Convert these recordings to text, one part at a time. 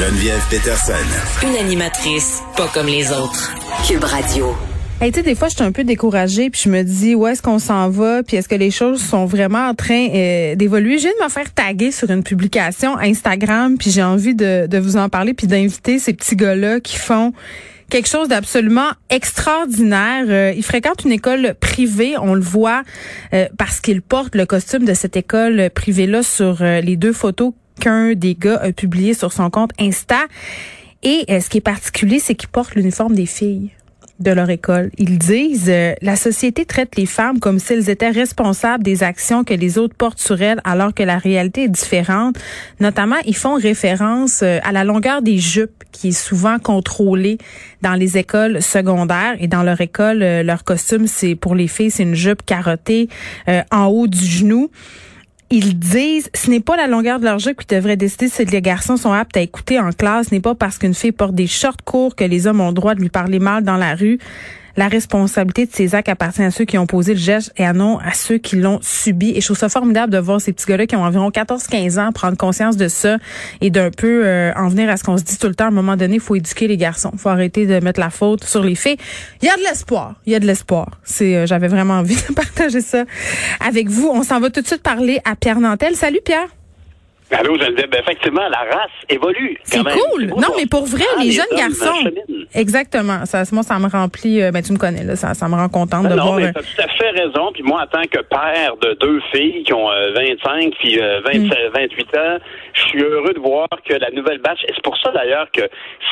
Geneviève Peterson. Une animatrice pas comme les autres. Cube Radio. Hey, tu sais, des fois, je suis un peu découragée, puis je me dis, où est-ce qu'on s'en va, puis est-ce que les choses sont vraiment en train euh, d'évoluer? Je viens de me faire taguer sur une publication Instagram, puis j'ai envie de, de vous en parler, puis d'inviter ces petits gars-là qui font quelque chose d'absolument extraordinaire. Euh, ils fréquentent une école privée, on le voit, euh, parce qu'ils portent le costume de cette école privée-là sur euh, les deux photos qu'un des gars a publiées sur son compte Insta. Et ce qui est particulier, c'est qu'ils portent l'uniforme des filles de leur école. Ils disent euh, la société traite les femmes comme si elles étaient responsables des actions que les autres portent sur elles alors que la réalité est différente. Notamment, ils font référence euh, à la longueur des jupes qui est souvent contrôlée dans les écoles secondaires et dans leur école euh, leur costume c'est pour les filles, c'est une jupe carottée en haut du genou ils disent ce n'est pas la longueur de leur jupe qui devrait décider si les garçons sont aptes à écouter en classe, ce n'est pas parce qu'une fille porte des shorts courts que les hommes ont le droit de lui parler mal dans la rue. La responsabilité de ces actes appartient à ceux qui ont posé le geste et à non à ceux qui l'ont subi. Et je trouve ça formidable de voir ces petits gars-là qui ont environ 14-15 ans prendre conscience de ça et d'un peu euh, en venir à ce qu'on se dit tout le temps. À un moment donné, il faut éduquer les garçons. Il faut arrêter de mettre la faute sur les filles. Il y a de l'espoir. Il y a de l'espoir. C'est, euh, j'avais vraiment envie de partager ça avec vous. On s'en va tout de suite parler à Pierre Nantel. Salut Pierre. Allô, Geneviève. Ben, effectivement, la race évolue. C'est cool. Non, mais pour vrai, ah, les, jeunes garçons. Exactement. Ça, moi, ça me remplit. Euh, ben, tu me connais, là. Ça, ça me rend contente de non, voir. Non, mais euh, t'as tout à fait raison. Puis moi, en tant que père de deux filles qui ont 25 euh, puis 28 ans, je suis heureux de voir que la nouvelle batch. Et c'est pour ça d'ailleurs que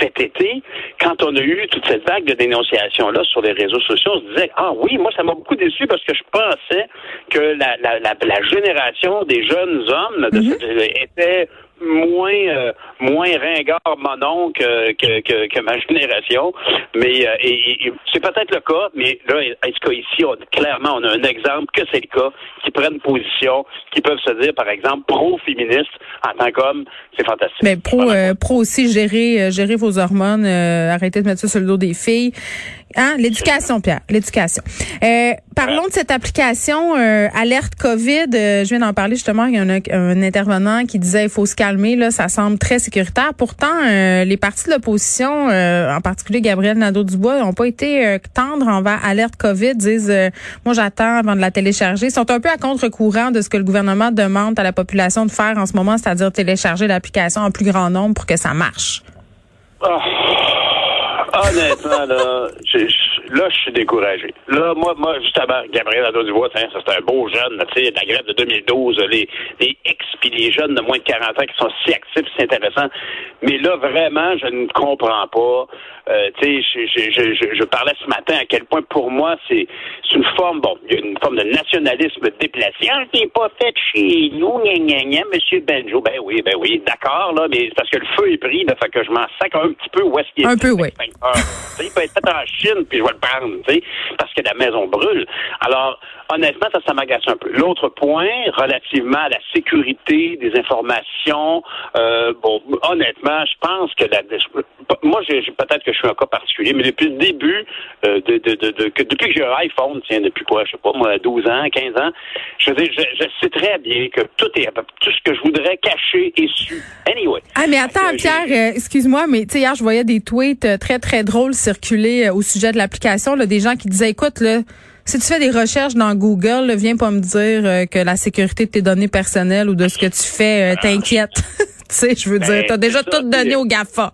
cet été, quand on a eu toute cette vague de dénonciation là sur les réseaux sociaux, on se disait ah oui, moi ça m'a beaucoup déçu parce que je pensais que la, la, la, la génération des jeunes hommes de mm-hmm était moins euh, moins ringard mon que, que, que, que, ma génération. Mais euh, et, c'est peut-être le cas, mais là, est-ce qu'ici, on, clairement, on a un exemple que c'est le cas, qui prennent position, qui peuvent se dire, par exemple, pro-féministe en tant qu'homme, c'est fantastique. Mais pro, euh, pro aussi, gérer, gérer vos hormones, arrêter de mettre ça sur le dos des filles. Hein? L'éducation, Pierre, l'éducation. Euh, parlons de cette application euh, Alerte COVID. Euh, je viens d'en parler justement. Il y a un, intervenant qui disait il faut se calmer. Ça semble très sécuritaire. Pourtant, les partis de l'opposition, en particulier Gabriel Nadeau-Dubois, n'ont pas été tendres envers Alerte COVID. Disent moi j'attends avant de la télécharger. Ils sont un peu à contre-courant de ce que le gouvernement demande à la population de faire en ce moment, c'est-à-dire télécharger l'application en plus grand nombre pour que ça marche. Ah. Honnêtement, là, je, là, je suis découragé. Là, moi, moi, justement, Gabriel Nadeau-Dubois, c'est un beau jeune, tu sais, la grève de 2012, les, les ex puis les jeunes de moins de 40 ans qui sont si actifs, c'est intéressant. Mais là, vraiment, je ne comprends pas. Euh, tu sais, je, je, je, je, parlais ce matin à quel point, pour moi, c'est une forme, bon, il y a une forme de nationalisme déplacé. Ah, c'est pas fait chez nous, gna, gna, gna, Monsieur Benjo. Ben oui, ben oui, d'accord, là, mais parce que le feu est pris, là, fait que je m'en sac un petit peu où est-ce qu'il est. Un peu, oui. il peut être fait en Chine, puis je vais le prendre, parce que la maison brûle. Alors, honnêtement, ça, ça m'agace un peu. L'autre point, relativement à la sécurité des informations, euh, bon, honnêtement, je pense que la, moi, j'ai, peut-être que je suis un cas particulier, mais depuis le début, euh, de, de, de, de, depuis que j'ai un iPhone, tiens, depuis quoi, je sais pas, moi, 12 ans, 15 ans, je, veux je, je sais très bien que tout est, tout ce que je voudrais cacher est su. Anyway. Ah, mais attends, Pierre, euh, excuse-moi, mais tu sais, hier, je voyais des tweets euh, très, très drôles circuler au sujet de l'application, là, des gens qui disaient, écoute, là, si tu fais des recherches dans Google, là, viens pas me dire que la sécurité de tes données personnelles ou de ce que tu fais t'inquiète. tu sais, je veux dire, ben, t'as déjà tout donné au GAFA.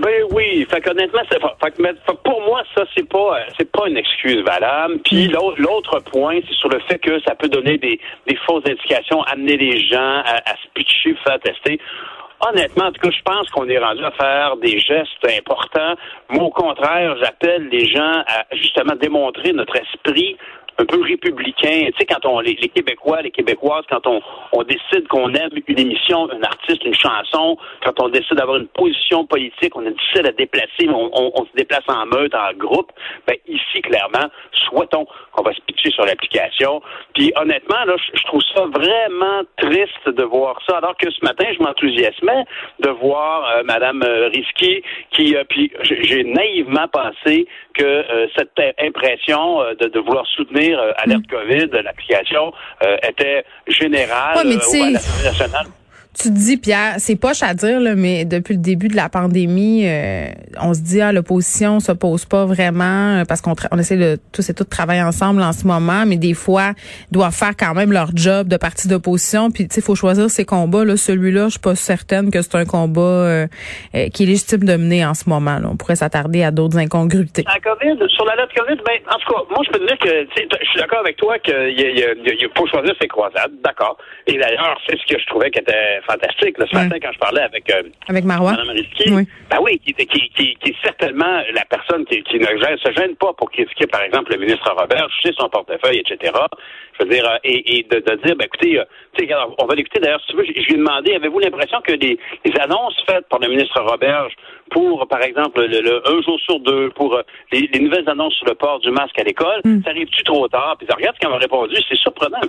Ben oui, fait qu'honnêtement, c'est, fait, pour moi, ça c'est pas euh, c'est pas une excuse valable. Puis mm. l'autre point, c'est sur le fait que ça peut donner des, des fausses indications, amener les gens à, à se pitcher, faire tester. Honnêtement, en tout cas, je pense qu'on est rendu à faire des gestes importants. Moi, au contraire, j'appelle les gens à justement démontrer notre esprit un peu républicain. Tu sais, quand on les, Québécois, les Québécoises, quand on, on décide qu'on aime une émission, un artiste, une chanson, quand on décide d'avoir une position politique, on est difficile à déplacer, on, on, se déplace en meute, en groupe. Ben ici, clairement, souhaitons qu'on va se pitcher sur l'application. Puis honnêtement, là, je trouve ça vraiment triste de voir ça. Alors que ce matin, je m'enthousiasmais de voir euh, Madame euh, Risky qui, euh, puis j'ai naïvement pensé que euh, cette impression de, de vouloir soutenir Alerte mm. COVID, l'application, euh, était générale ouais, mais euh, à nationale. Tu te dis, Pierre, c'est poche à dire, là, mais depuis le début de la pandémie, euh, on se dit, ah, l'opposition s'oppose pas vraiment euh, parce qu'on on essaie de tous et toutes travailler ensemble en ce moment, mais des fois, doivent faire quand même leur job de parti d'opposition. Puis, tu sais, faut choisir ses combats. Là, celui-là, je suis pas certaine que c'est un combat euh, qui est légitime de mener en ce moment. Là. On pourrait s'attarder à d'autres incongruités. La COVID, sur la note COVID, ben, en tout cas, moi, je peux te dire que, je suis d'accord avec toi qu'il faut choisir ses croisades, d'accord. Et d'ailleurs, c'est ce que je trouvais qui était fantastique. ce matin, quand je parlais avec, euh, avec Marois. Mme Risky, oui. Ben oui, qui, qui, qui, qui, est certainement la personne qui, qui ne se gêne pas pour critiquer, par exemple, le ministre Robert, sais son portefeuille, etc. Je veux dire, euh, et, et de, de, dire, ben écoutez, euh, on va l'écouter d'ailleurs, si tu veux, je, lui ai demandé, avez-vous l'impression que les, annonces faites par le ministre Roberge pour, par exemple, le, un jour sur deux, pour euh, les, les, nouvelles annonces sur le port du masque à l'école, mm. ça arrive-tu trop tard? Puis regarde ce qu'elle m'a répondu, c'est surprenant.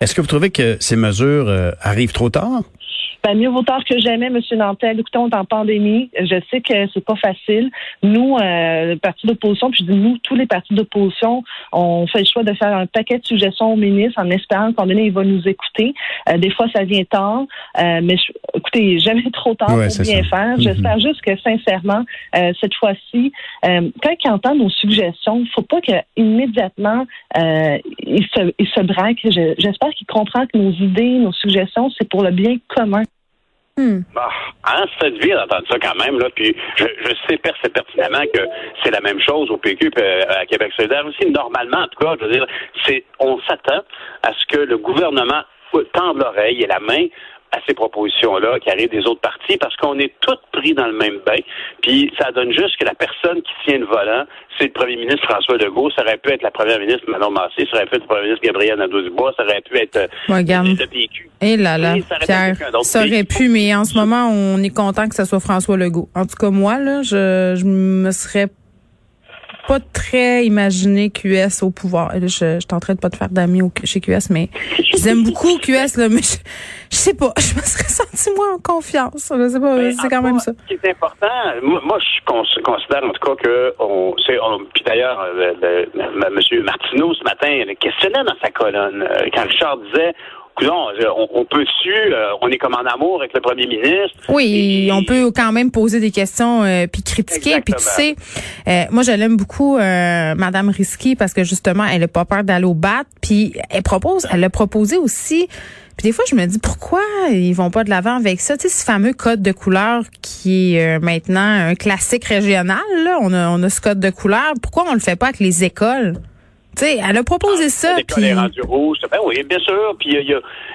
Est-ce que vous trouvez que ces mesures euh, arrivent trop tard? Ben, mieux vaut tard que jamais, M. Nantel. Écoutez, on est en pandémie. Je sais que c'est pas facile. Nous, euh, le parti d'opposition, puis je dis nous, tous les partis d'opposition, on fait le choix de faire un paquet de suggestions au ministre en espérant qu'en donné, il va nous écouter. Euh, des fois, ça vient tard. Euh, mais écoutez, jamais trop tard pour bien faire. Mhm. J'espère juste que, sincèrement, euh, cette fois-ci, euh, quand il entend nos suggestions, il faut pas qu'immédiatement, il se, il se braque. J'espère qu'il comprend que nos idées, nos suggestions, c'est pour le bien commun. Hmm. Bah, hein, ça fait d'entendre ça quand même, là. Puis je, je sais pertinemment que c'est la même chose au PQ et euh, à Québec solidaire aussi. Normalement, en tout cas, je veux dire, c'est on s'attend à ce que le gouvernement tende l'oreille et la main à ces propositions-là qui arrivent des autres partis parce qu'on est tous pris dans le même bain. Puis ça donne juste que la personne qui tient le volant, c'est le premier ministre François Legault, ça aurait pu être la première ministre Manon Massé, ça aurait pu être le premier ministre Gabriel Nadeau-Dubois, ça aurait pu être euh, le, PQ. Et là là, Pierre, ça aurait pu, mais en ce moment, on est content que ce soit François Legault. En tout cas, moi, là, je, je me serais pas très imaginé QS au pouvoir. Je, je, je tenterai de pas te faire d'amis chez QS, mais j'aime beaucoup QS, là, mais je, je, sais pas, je me serais senti moins en confiance. Je sais pas, c'est quand même ça. Ce qui est important, moi, je considère en tout cas que on, puis d'ailleurs, euh, M. Martineau ce matin questionnait dans sa colonne euh, quand Richard disait on, on peut su, euh, on est comme en amour avec le premier ministre. Oui, on peut quand même poser des questions euh, puis critiquer. Puis tu sais, euh, moi je l'aime beaucoup, Madame Risky, parce que justement, elle n'a pas peur d'aller au bat. Puis elle propose, elle a proposé aussi. Puis des fois, je me dis pourquoi ils vont pas de l'avant avec ça? Tu sais, ce fameux code de couleur qui est maintenant un classique régional. Là. On a, on a ce code de couleur. Pourquoi on le fait pas avec les écoles? Sais, elle a proposé ah, ça. Puis... Les rouges, ben oui, bien sûr. Puis il y a,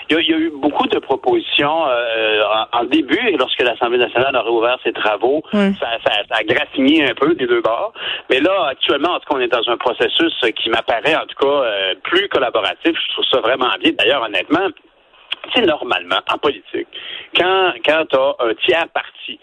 y, a, y a, eu beaucoup de propositions euh, en, début, lorsque l'Assemblée nationale a réouvert ses travaux, ça, ça, ça, a graffiné un peu des deux bords. Mais là, actuellement, en tout cas, on est dans un processus qui m'apparaît, en tout cas, euh, plus collaboratif. Je trouve ça vraiment bien. D'ailleurs, honnêtement, c'est normalement, en politique, quand, quand tu as un tiers parti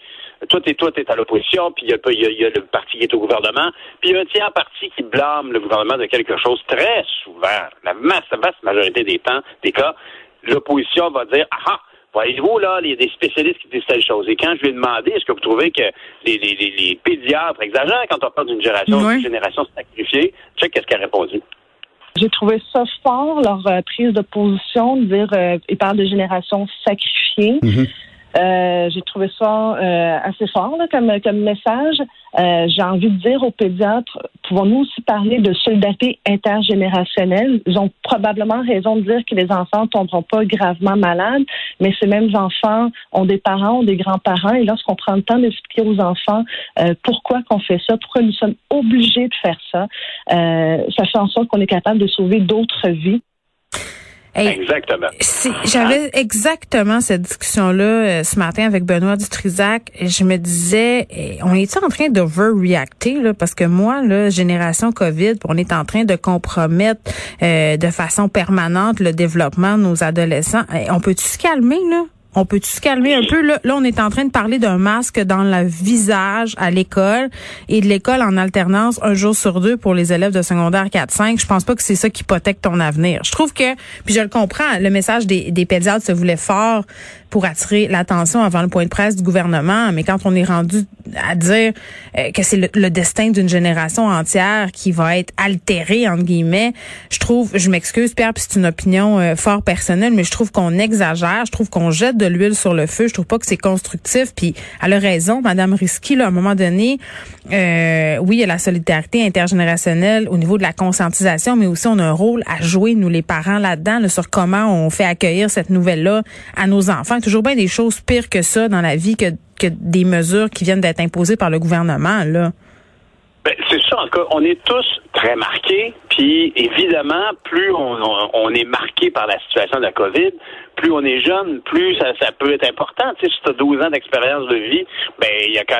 toi, t'es, toi, t'es à l'opposition, puis il y a, y a, le parti qui est au gouvernement, puis il y a un tiers parti qui blâme le gouvernement de quelque chose très souvent, la vaste, vaste majorité des temps, des cas, l'opposition va dire, ah, ah Voyez-vous, là, il y a des spécialistes qui disent telle chose. Et quand je lui ai demandé, est-ce que vous trouvez que les, les, les, pédiatres exagèrent quand on parle d'une génération, d'une génération sacrifiée? Tu sais, qu'est-ce qu'elle a répondu? J'ai trouvé ça fort, leur euh, prise de position, de dire, euh, ils parlent de génération sacrifiée. Mm-hmm. Euh, j'ai trouvé ça euh, assez fort comme, comme message. Euh, j'ai envie de dire aux pédiatres, pouvons-nous aussi parler de solidarité intergénérationnelle? Ils ont probablement raison de dire que les enfants ne tomberont pas gravement malades, mais ces mêmes enfants ont des parents, ont des grands-parents, et lorsqu'on prend le temps d'expliquer aux enfants pourquoi qu'on fait ça, pourquoi nous sommes obligés de faire ça, ça fait en sorte qu'on est capable de sauver d'autres vies. Exactement. J'avais exactement cette discussion-là euh, ce matin avec Benoît Dutrisac. Et je me disais, eh, on est en train de reacter là, parce que moi, là, génération COVID, on est en train de compromettre euh, de façon permanente le développement de nos adolescents. Eh, on peut-tu se calmer là? On peut-tu se calmer un peu? Là, on est en train de parler d'un masque dans le visage à l'école et de l'école en alternance un jour sur deux pour les élèves de secondaire 4-5. Je pense pas que c'est ça qui hypothèque ton avenir. Je trouve que, puis je le comprends, le message des, des se voulait fort pour attirer l'attention avant le point de presse du gouvernement, mais quand on est rendu à dire euh, que c'est le, destin d'une génération entière qui va être altérée entre guillemets, je trouve, je m'excuse Pierre, puis c'est une opinion euh, fort personnelle, mais je trouve qu'on exagère, je trouve qu'on jette de l'huile sur le feu. Je trouve pas que c'est constructif. Puis elle a raison, Madame Risky, là, à un moment donné, euh, oui, il y a la solidarité intergénérationnelle au niveau de la conscientisation, mais aussi on a un rôle à jouer, nous les parents, là-dedans, sur comment on fait accueillir cette nouvelle-là à nos enfants. Toujours bien des choses pires que ça dans la vie que, des mesures qui viennent d'être imposées par le gouvernement, là. Ben, c'est ça, en tout cas, on est tous très marqués, puis évidemment, plus on, on, est marqué par la situation de la COVID, plus on est jeune, plus ça, ça peut être important. Tu sais, si tu as 12 ans d'expérience de vie, ben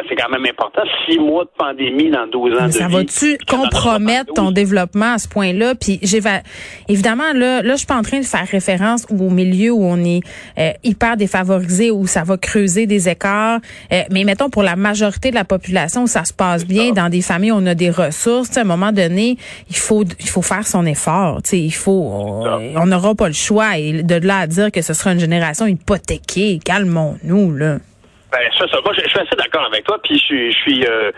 c'est quand même important. Six mois de pandémie dans 12 ans de ça vie. Ça va-tu compromettre ton développement à ce point-là? Puis j'ai évidemment, là, là, je suis pas en train de faire référence au milieu où on est euh, hyper défavorisé, où ça va creuser des écarts. Euh, mais mettons pour la majorité de la population où ça se passe bien, dans des familles où on a des ressources, à un moment donné, il faut il faut faire son effort. Tu sais, il faut on n'aura pas le choix. Et de là à dire que ce sera une génération hypothéquée. Calmons-nous, là. Ben, ça, ça. Moi, je, suis assez d'accord avec toi, puis je, suis. Euh,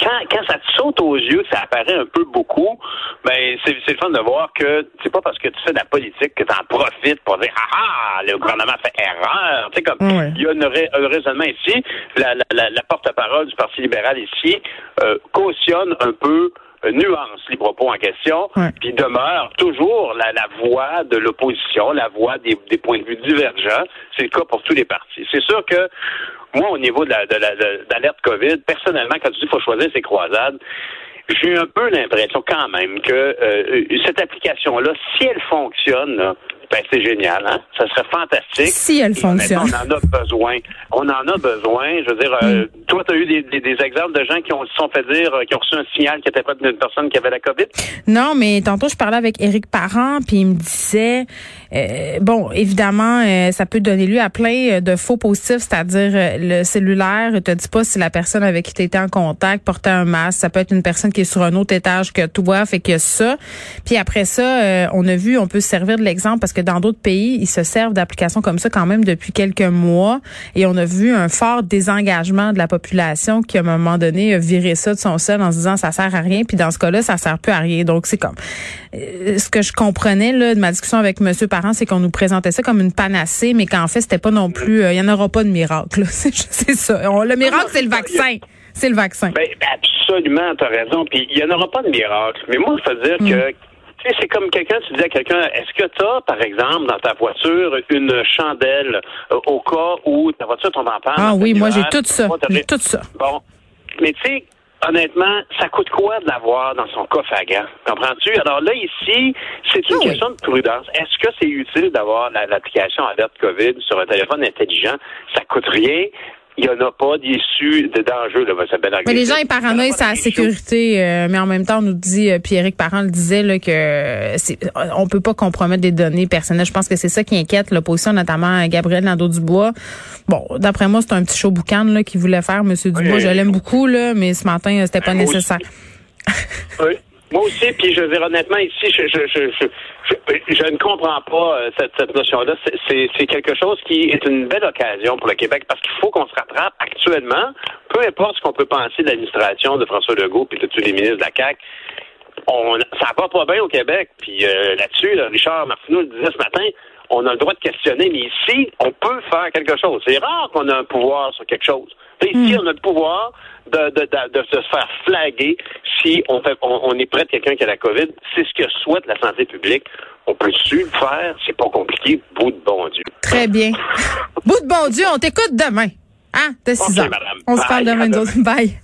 quand, quand ça te saute aux yeux, ça apparaît un peu beaucoup, ben c'est le fun de voir que c'est pas parce que tu fais de la politique que tu en profites pour dire ah ah le gouvernement fait erreur. Tu sais comme il y a un raisonnement ici. La, la, la porte-parole du Parti libéral ici euh, cautionne un peu nuance les propos en question, puis demeure toujours la, la voix de l'opposition, la voix des, des, points de vue divergents. C'est le cas pour tous les partis. C'est sûr que moi, au niveau de la, de l'alerte COVID, personnellement, quand tu dis qu'il faut choisir ses croisades, j'ai un peu l'impression quand même que euh, cette application-là, si elle fonctionne, ben, c'est génial, hein? Ça serait fantastique. Si elle fonctionne. On en a besoin. On en a besoin. Je veux dire, euh, mm. toi, tu as eu des, des, exemples de gens qui ont se sont fait dire, euh, qui ont reçu un signal qui était pas d'une personne qui avait la COVID? Non, mais tantôt, je parlais avec Éric Parent, puis il me disait, euh, bon, évidemment, ça peut donner lieu à plein de faux positifs, c'est-à-dire le cellulaire te dit pas si la personne avec qui tu étais en contact portait un masque. Ça peut être une personne qui est sur un autre étage que toi, fait que ça. Puis après ça, on a vu, on peut se servir de l'exemple parce que dans d'autres pays, ils se servent d'applications comme ça quand même depuis quelques mois. Et on a vu un fort désengagement de la population qui, à un moment donné, a viré ça de son seul en se disant ça sert à rien. Puis dans ce cas-là, ça sert plus à rien. Donc c'est comme euh, ce que je comprenais là de ma discussion avec Monsieur C'est qu'on nous présentait ça comme une panacée, mais qu'en fait c'était pas non plus. Euh, il y en aura pas de miracle. C'est ça. le miracle, c'est le vaccin. C'est le vaccin. Ben, absolument, tu as raison. Puis il y en aura pas de miracle. Mais moi, je veux dire mm. que tu sais, c'est comme quelqu'un, tu dis à quelqu'un, est-ce que tu as, par exemple, dans ta voiture, une chandelle euh, au cas où ta voiture tombe en panne? Ah oui, moi j'ai tout ça. J'ai tout ça. Bon. Mais tu sais, honnêtement, ça coûte quoi de l'avoir dans son coffre à gants? Comprends-tu? Alors là, ici, c'est une ah question de prudence. Est-ce que c'est utile d'avoir l'application alerte COVID sur un téléphone intelligent? Ça coûte rien il n'y en a pas d'issue de danger. Là, ça mais les gens ils paranoïent sa sécurité, euh, mais en même temps, on nous dit, euh, Pierrick Parent le disait, là, que c'est, on peut pas compromettre des données personnelles. Je pense que c'est ça qui inquiète l'opposition, notamment Gabriel Nadeau-Dubois. Bon, d'après moi, c'est un petit show boucan là, qu'il voulait faire, M. Dubois. je l'aime beaucoup, là, mais ce matin, c'était pas nécessaire. oui. Moi aussi, puis je veux dire honnêtement, ici, je, je, je, je, ne comprends pas euh, cette, cette notion-là. C'est quelque chose qui est une belle occasion pour le Québec parce qu'il faut qu'on se rattrape actuellement, peu importe ce qu'on peut penser de l'administration de François Legault et de tous les ministres de la CAQ. On, ça va pas bien au Québec. Puis euh, là-dessus, Richard Martineau le disait ce matin, on a le droit de questionner, mais ici, on peut faire quelque chose. C'est rare qu'on ait un pouvoir sur quelque chose. ici, hmm. on a le pouvoir de, de, de, se faire flaguer si on, fait, on, est près de quelqu'un qui a la COVID. C'est ce que souhaite la santé publique. On peut-tu le faire? C'est pas compliqué. Bout de bon Dieu. Très bien. Bout de bon Dieu, on t'écoute demain. Hein? De 6 On se parle demain, autres. Bye.